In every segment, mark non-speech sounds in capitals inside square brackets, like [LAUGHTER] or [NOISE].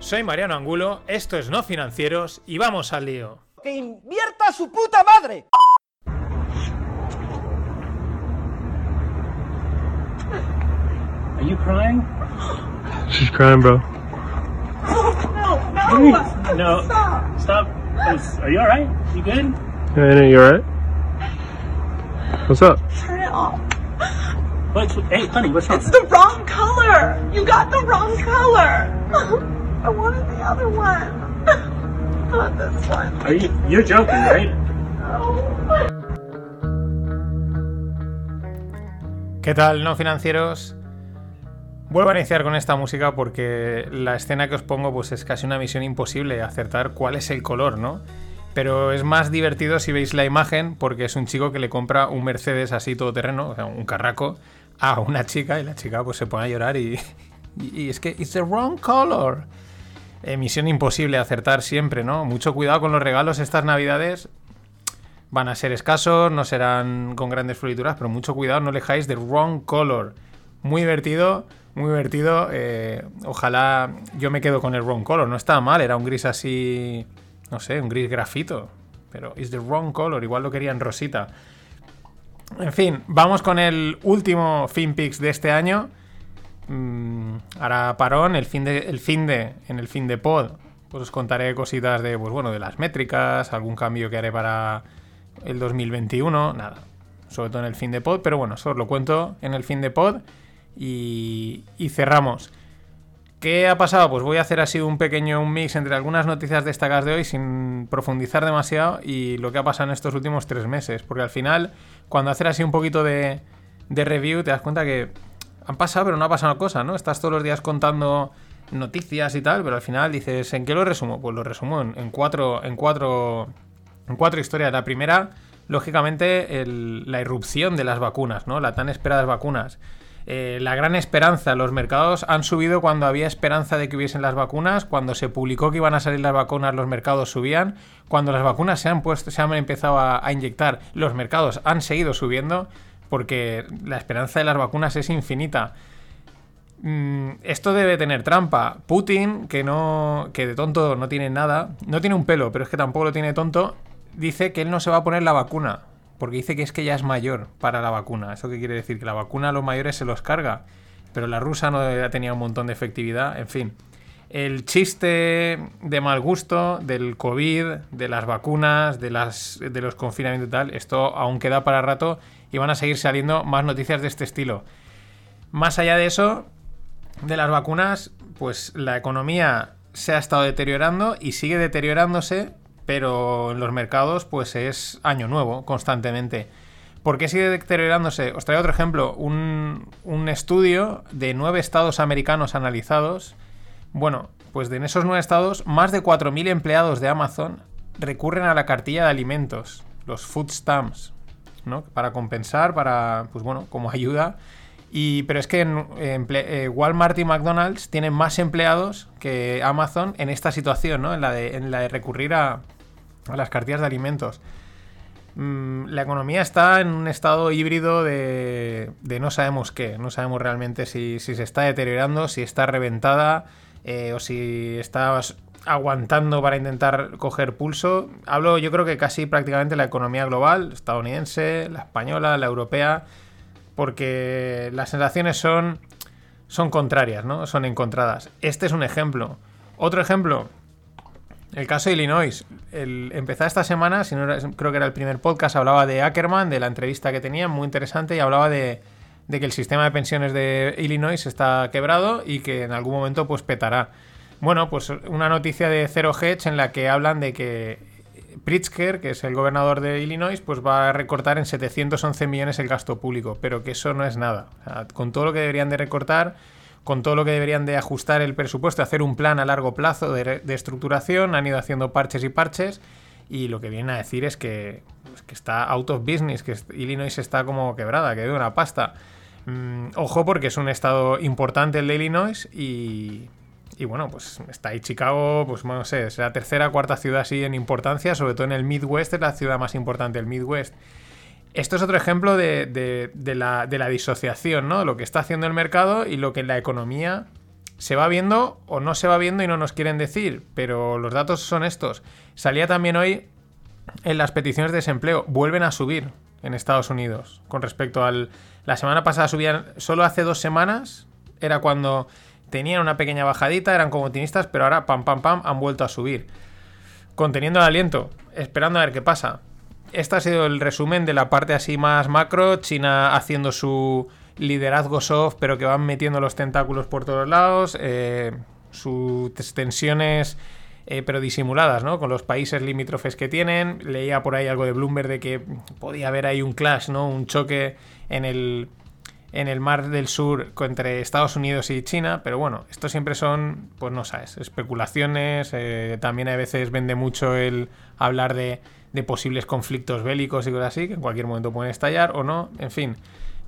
Soy Mariano Angulo, esto es No Financieros y vamos al lío. ¡Que invierta su puta madre! Are you crying? She's crying, bro. No, no, no. Stop. Are you alright? You good? Hey, you alright? What's up? Turn it off. What's, hey, honey, what's wrong? It's the wrong color. You got the wrong color. [LAUGHS] I wanted the other one. [LAUGHS] Not this one. Are you? You're joking, right? ¿Qué tal, no financieros? Vuelvo a iniciar con esta música porque la escena que os pongo pues es casi una misión imposible acertar cuál es el color, ¿no? Pero es más divertido si veis la imagen porque es un chico que le compra un Mercedes así todoterreno, o sea, un carraco, a una chica y la chica pues se pone a llorar y, y, y es que it's the wrong color. Eh, misión imposible acertar siempre, ¿no? Mucho cuidado con los regalos estas navidades. Van a ser escasos, no serán con grandes florituras, pero mucho cuidado, no dejáis the wrong color. Muy divertido, muy divertido. eh, ojalá yo me quedo con el wrong color. No estaba mal, era un gris así, no sé, un gris grafito. Pero is the wrong color, igual lo querían rosita. En fin, vamos con el último FinPix de este año. Mm, hará parón el fin de, el fin de en el fin de pod. Pues os contaré cositas de, pues bueno, de las métricas, algún cambio que haré para el 2021, nada. Sobre todo en el fin de pod, pero bueno, eso os lo cuento en el fin de pod y, y cerramos. ¿Qué ha pasado? Pues voy a hacer así un pequeño un mix entre algunas noticias destacadas de hoy sin profundizar demasiado y lo que ha pasado en estos últimos tres meses. Porque al final, cuando haces así un poquito de review, te das cuenta que han pasado, pero no ha pasado cosas, ¿no? Estás todos los días contando noticias y tal, pero al final dices, ¿en qué lo resumo? Pues lo resumo en, cuatro, en cuatro, en cuatro historias. La primera, lógicamente, la irrupción de las vacunas, ¿no? Las tan esperadas vacunas. Eh, la gran esperanza, los mercados han subido cuando había esperanza de que hubiesen las vacunas, cuando se publicó que iban a salir las vacunas, los mercados subían, cuando las vacunas se han puesto, se han empezado a inyectar, los mercados han seguido subiendo, porque la esperanza de las vacunas es infinita. Mm, esto debe tener trampa. Putin, que no. que de tonto no tiene nada. No tiene un pelo, pero es que tampoco lo tiene tonto. Dice que él no se va a poner la vacuna. Porque dice que es que ya es mayor para la vacuna. ¿Eso qué quiere decir? Que la vacuna a los mayores se los carga. Pero la rusa no tenía un montón de efectividad. En fin. El chiste de mal gusto del COVID, de las vacunas, de, las, de los confinamientos y tal, esto aún queda para rato y van a seguir saliendo más noticias de este estilo. Más allá de eso, de las vacunas, pues la economía se ha estado deteriorando y sigue deteriorándose, pero en los mercados pues es año nuevo constantemente. ¿Por qué sigue deteriorándose? Os traigo otro ejemplo, un, un estudio de nueve estados americanos analizados. Bueno, pues en esos nueve estados, más de 4.000 empleados de Amazon recurren a la cartilla de alimentos, los food stamps, ¿no? Para compensar, para, pues bueno, como [LAUGHS] ayuda. Y, pero es que eh, Walmart y McDonald's tienen más empleados que Amazon en esta situación, ¿no? En la de, en la de recurrir a, a las cartillas de alimentos. Mm, la economía está en un estado híbrido de, de no sabemos qué. No sabemos realmente si, si se está deteriorando, si está reventada eh, o si está aguantando para intentar coger pulso. Hablo yo creo que casi prácticamente la economía global, estadounidense, la española, la europea, porque las sensaciones son, son contrarias, ¿no? Son encontradas. Este es un ejemplo. Otro ejemplo, el caso de Illinois. El, empezaba esta semana, si no era- creo que era el primer podcast, hablaba de Ackerman, de la entrevista que tenía, muy interesante, y hablaba de, de que el sistema de pensiones de Illinois está quebrado y que en algún momento pues petará. Bueno, pues una noticia de Zero Hedge en la que hablan de que Pritzker, que es el gobernador de Illinois, pues va a recortar en 711 millones el gasto público, pero que eso no es nada. Con todo lo que deberían de recortar, con todo lo que deberían de ajustar el presupuesto, hacer un plan a largo plazo de, de estructuración, han ido haciendo parches y parches y lo que viene a decir es que, pues, está out of business, que Illinois está como quebrada, que debe una pasta. Mm, ojo porque es un estado importante el de Illinois y, y bueno, pues está ahí Chicago, pues no sé, es la tercera cuarta ciudad así en importancia, sobre todo en el Midwest, es la ciudad más importante del Midwest. Esto es otro ejemplo de, de, la, de, la, disociación, ¿no? Lo que está haciendo el mercado y lo que la economía se va viendo o no se va viendo y no nos quieren decir, pero los datos son estos. Salía también hoy en las peticiones de desempleo, vuelven a subir en Estados Unidos con respecto al... La semana pasada subían, solo hace dos semanas era cuando tenían una pequeña bajadita, eran como optimistas, pero ahora pam, pam, pam, han vuelto a subir. Conteniendo el aliento, esperando a ver qué pasa. Este ha sido el resumen de la parte así más macro, China haciendo su liderazgo soft, pero que van metiendo los tentáculos por todos lados, eh, sus tensiones, eh, pero disimuladas, ¿no? Con los países limítrofes que tienen. Leía por ahí algo de Bloomberg de que podía haber ahí un clash, ¿no? Un choque en el en el mar del sur entre Estados Unidos y China, pero bueno, esto siempre son, pues no sabes, especulaciones, eh, también a veces vende mucho el hablar de, de, posibles conflictos bélicos y cosas así, que en cualquier momento pueden estallar o no, en fin,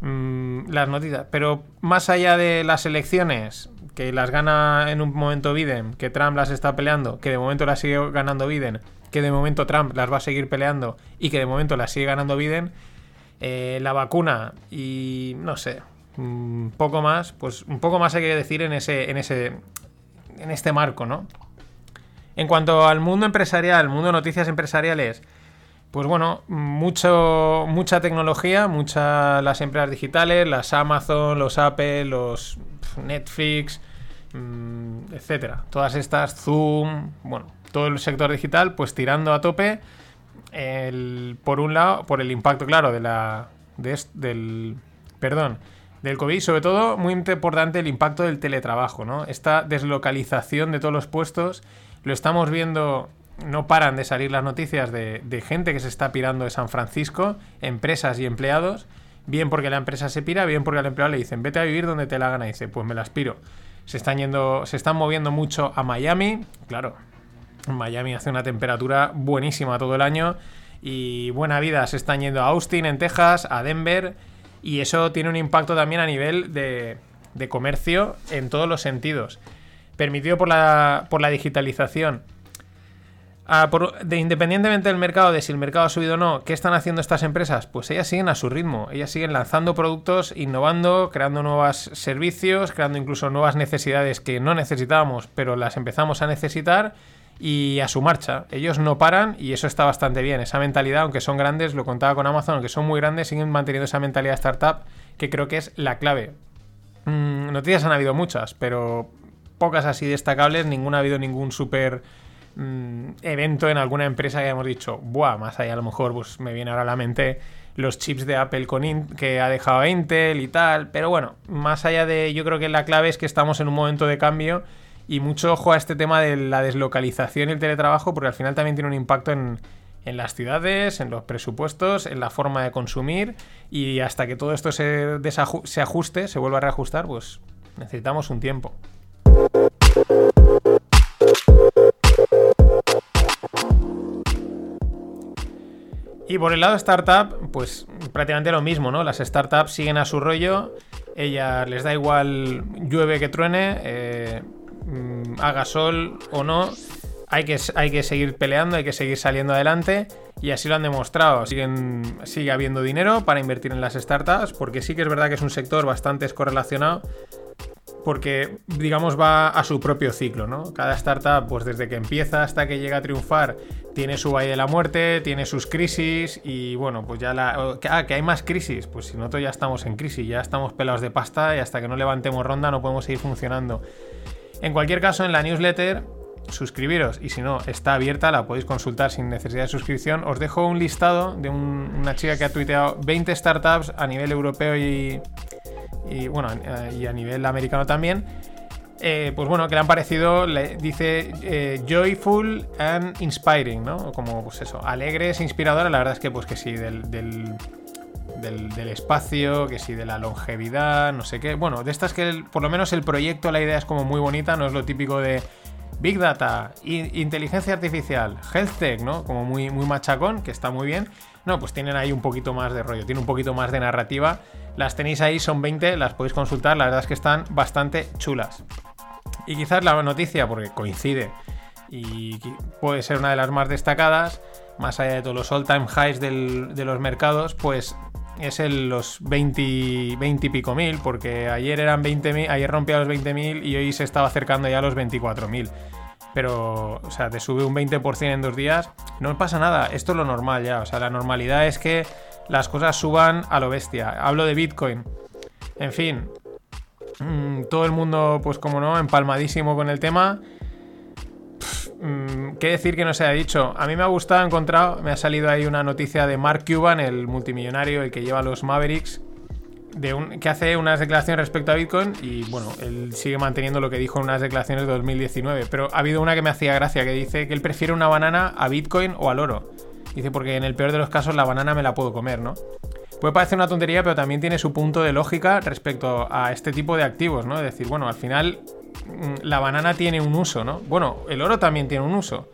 mmm, las noticias. Pero más allá de las elecciones, que las gana en un momento Biden, que Trump las está peleando, que de momento las sigue ganando Biden, que de momento Trump las va a seguir peleando y que de momento las sigue ganando Biden, eh, la vacuna y no sé, un poco más, pues un poco más hay que decir en ese, en ese, en este marco, ¿no? En cuanto al mundo empresarial, mundo de noticias empresariales, pues bueno, mucho, mucha tecnología, muchas las empresas digitales, las Amazon, los Apple, los Netflix, mmm, etcétera. Todas estas, Zoom, bueno, todo el sector digital, pues tirando a tope por un lado, por el impacto, claro, de la. De, del. Perdón. Del COVID, sobre todo, muy importante el impacto del teletrabajo, ¿no? Esta deslocalización de todos los puestos. Lo estamos viendo. No paran de salir las noticias de, gente que se está pirando de San Francisco, empresas y empleados. Bien porque la empresa se pira, bien porque al empleado le dicen, vete a vivir donde te la gana. Dice, pues me la aspiro. Se están yendo, se están moviendo mucho a Miami. Claro, Miami hace una temperatura buenísima todo el año y buena vida. Se están yendo a Austin, en Texas, a Denver y eso tiene un impacto también a nivel de, de comercio en todos los sentidos. Permitido por la, por la digitalización. Ah, de, independientemente del mercado, de si el mercado ha subido o no, ¿qué están haciendo estas empresas? Pues ellas siguen a su ritmo, ellas siguen lanzando productos, innovando, creando nuevos servicios, creando incluso nuevas necesidades que no necesitábamos, pero las empezamos a necesitar y a su marcha. Ellos no paran y eso está bastante bien. Esa mentalidad, aunque son grandes, lo contaba con Amazon, aunque son muy grandes, siguen manteniendo esa mentalidad startup que creo que es la clave. Mm, noticias han habido muchas, pero pocas así destacables. Ninguna ha habido ningún super mm, evento en alguna empresa que hayamos dicho, buah, más allá a lo mejor pues me viene ahora a la mente los chips de Apple con que ha dejado Intel y tal. Pero bueno, más allá de, yo creo que la clave es que estamos en un momento de cambio y mucho ojo a este tema de la deslocalización y el teletrabajo, porque al final también tiene un impacto en, en las ciudades, en los presupuestos, en la forma de consumir. Y hasta que todo esto se, se ajuste, se vuelva a reajustar, pues necesitamos un tiempo. Y por el lado startup, pues prácticamente lo mismo, ¿no? Las startups siguen a su rollo, ellas les da igual llueve que truene, eh, haga sol o no, hay que, hay que seguir peleando, hay que seguir saliendo adelante y así lo han demostrado. Siguen, sigue habiendo dinero para invertir en las startups porque sí que es verdad que es un sector bastante descorrelacionado porque digamos va a su propio ciclo, ¿no? Cada startup, pues desde que empieza hasta que llega a triunfar, tiene su valle de la muerte, tiene sus crisis y bueno, pues ya la... Ah, que hay más crisis, pues si nosotros ya estamos en crisis, ya estamos pelados de pasta y hasta que no levantemos ronda no podemos seguir funcionando. En cualquier caso, en la newsletter, suscribiros y si no, está abierta, la podéis consultar sin necesidad de suscripción. Os dejo un listado de una chica que ha tuiteado 20 startups a nivel europeo y, bueno, eh, y a nivel americano también. Eh, pues bueno, que le han parecido, dice eh, joyful and inspiring, ¿no? Como pues eso, alegres, inspiradoras. La verdad es que pues que sí, del del, espacio, que sí de la longevidad, no sé qué. Bueno, de estas que por lo menos el proyecto, la idea es como muy bonita, no es lo típico de Big Data, inteligencia artificial, health tech, ¿no? Como muy, muy machacón, que está muy bien. No, pues tienen ahí un poquito más de rollo, tiene un poquito más de narrativa. Las tenéis ahí, son 20, las podéis consultar, la verdad es que están bastante chulas. Y quizás la noticia, porque coincide y puede ser una de las más destacadas, más allá de todos los all-time highs del- de los mercados, pues es el, los 20, 20 y pico mil, porque ayer eran 20.000, ayer rompía los 20.000 y hoy se estaba acercando ya a los 24.000. Pero, o sea, te sube un 20% en dos días, no pasa nada, esto es lo normal ya, o sea, la normalidad es que las cosas suban a lo bestia. Hablo de Bitcoin. En fin, mm, todo el mundo, pues como no, empalmadísimo con el tema. Mm, ¿Qué decir que no se ha dicho? A mí me ha gustado, he encontrado, me ha salido ahí una noticia de Mark Cuban, el multimillonario, el que lleva los Mavericks, que hace unas declaraciones respecto a Bitcoin y bueno, él sigue manteniendo lo que dijo en unas declaraciones de 2019, pero ha habido una que me hacía gracia, que dice que él prefiere una banana a Bitcoin o al oro. Dice, porque en el peor de los casos la banana me la puedo comer, ¿no? Puede parecer una tontería, pero también tiene su punto de lógica respecto a este tipo de activos, ¿no? Es decir, bueno, al final la banana tiene un uso, ¿no? Bueno, el oro también tiene un uso,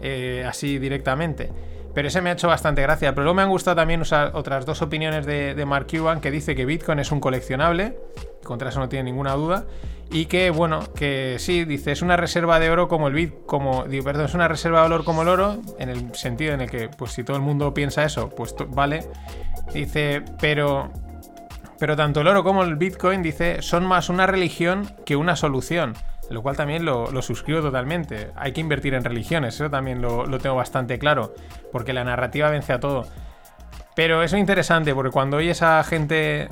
eh, así directamente. Pero ese me ha hecho bastante gracia. Pero luego me han gustado también usar otras dos opiniones de, Mark Cuban que dice que Bitcoin es un coleccionable, contra eso no tiene ninguna duda, y que, bueno, que sí, dice, es una reserva de oro como el Bit, como, perdón, es una reserva de valor como el oro, en el sentido en el que, pues si todo el mundo piensa eso, pues vale. Dice, pero pero tanto el oro como el Bitcoin, dice, son más una religión que una solución. Lo cual también lo, lo suscribo totalmente. Hay que invertir en religiones, eso también lo, lo tengo bastante claro. Porque la narrativa vence a todo. Pero es interesante, porque cuando oyes a gente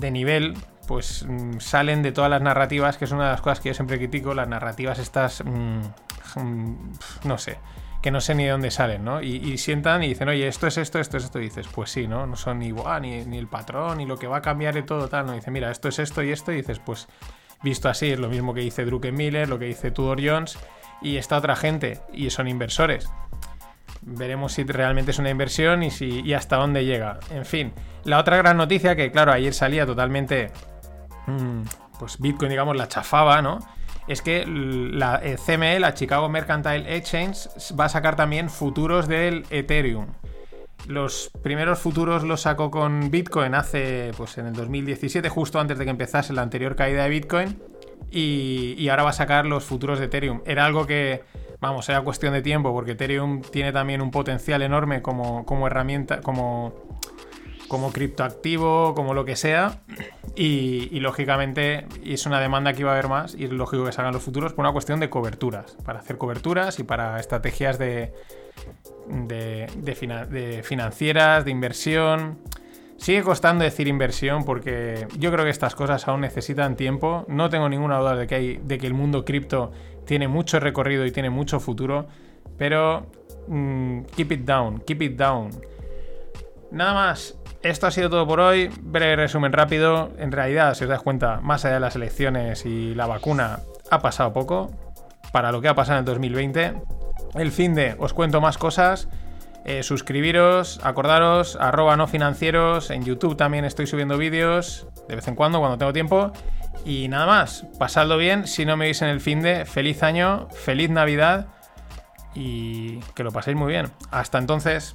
de nivel, pues mm, salen de todas las narrativas, que es una de las cosas que yo siempre critico, las narrativas estas, mm, mm, no sé, que no sé ni de dónde salen, ¿no? Y, sientan y dicen, oye, esto es esto, esto es esto, y dices, pues sí, ¿no? No son ni, "Buah, ni, ni el patrón, ni lo que va a cambiar y todo tal, ¿no? Dice, mira, esto es esto y esto, y dices, pues visto así, es lo mismo que dice Druckenmiller, lo que dice Tudor Jones, y esta otra gente, y son inversores veremos si realmente es una inversión y, si, y hasta dónde llega. En fin, la otra gran noticia que, claro, ayer salía totalmente, mm, pues Bitcoin, digamos, la chafaba, ¿no? Es que la eh, CME, la Chicago Mercantile Exchange, va a sacar también futuros del Ethereum. Los primeros futuros los sacó con Bitcoin hace, pues en el 2017, justo antes de que empezase la anterior caída de Bitcoin. Y, ahora va a sacar los futuros de Ethereum. Era algo que, vamos, era cuestión de tiempo, porque Ethereum tiene también un potencial enorme como, como herramienta, como, como criptoactivo, como lo que sea. Y, lógicamente es una demanda que iba a haber más y es lógico que salgan los futuros por una cuestión de coberturas, para hacer coberturas y para estrategias de, de, de, de financieras, de inversión. Sigue costando decir inversión porque yo creo que estas cosas aún necesitan tiempo. No tengo ninguna duda de que, hay, de que el mundo cripto tiene mucho recorrido y tiene mucho futuro. Pero mm, keep it down, keep it down. Nada más. Esto ha sido todo por hoy. Breve resumen rápido. En realidad, si os das cuenta, más allá de las elecciones y la vacuna, ha pasado poco. Para lo que ha pasado en el 2020. El fin de os cuento más cosas. Eh, suscribiros, acordaros, arroba no financieros. En YouTube también estoy subiendo vídeos de vez en cuando, cuando tengo tiempo. Y nada más, pasadlo bien. Si no me veis en el fin de, feliz año, feliz Navidad y que lo paséis muy bien. Hasta entonces.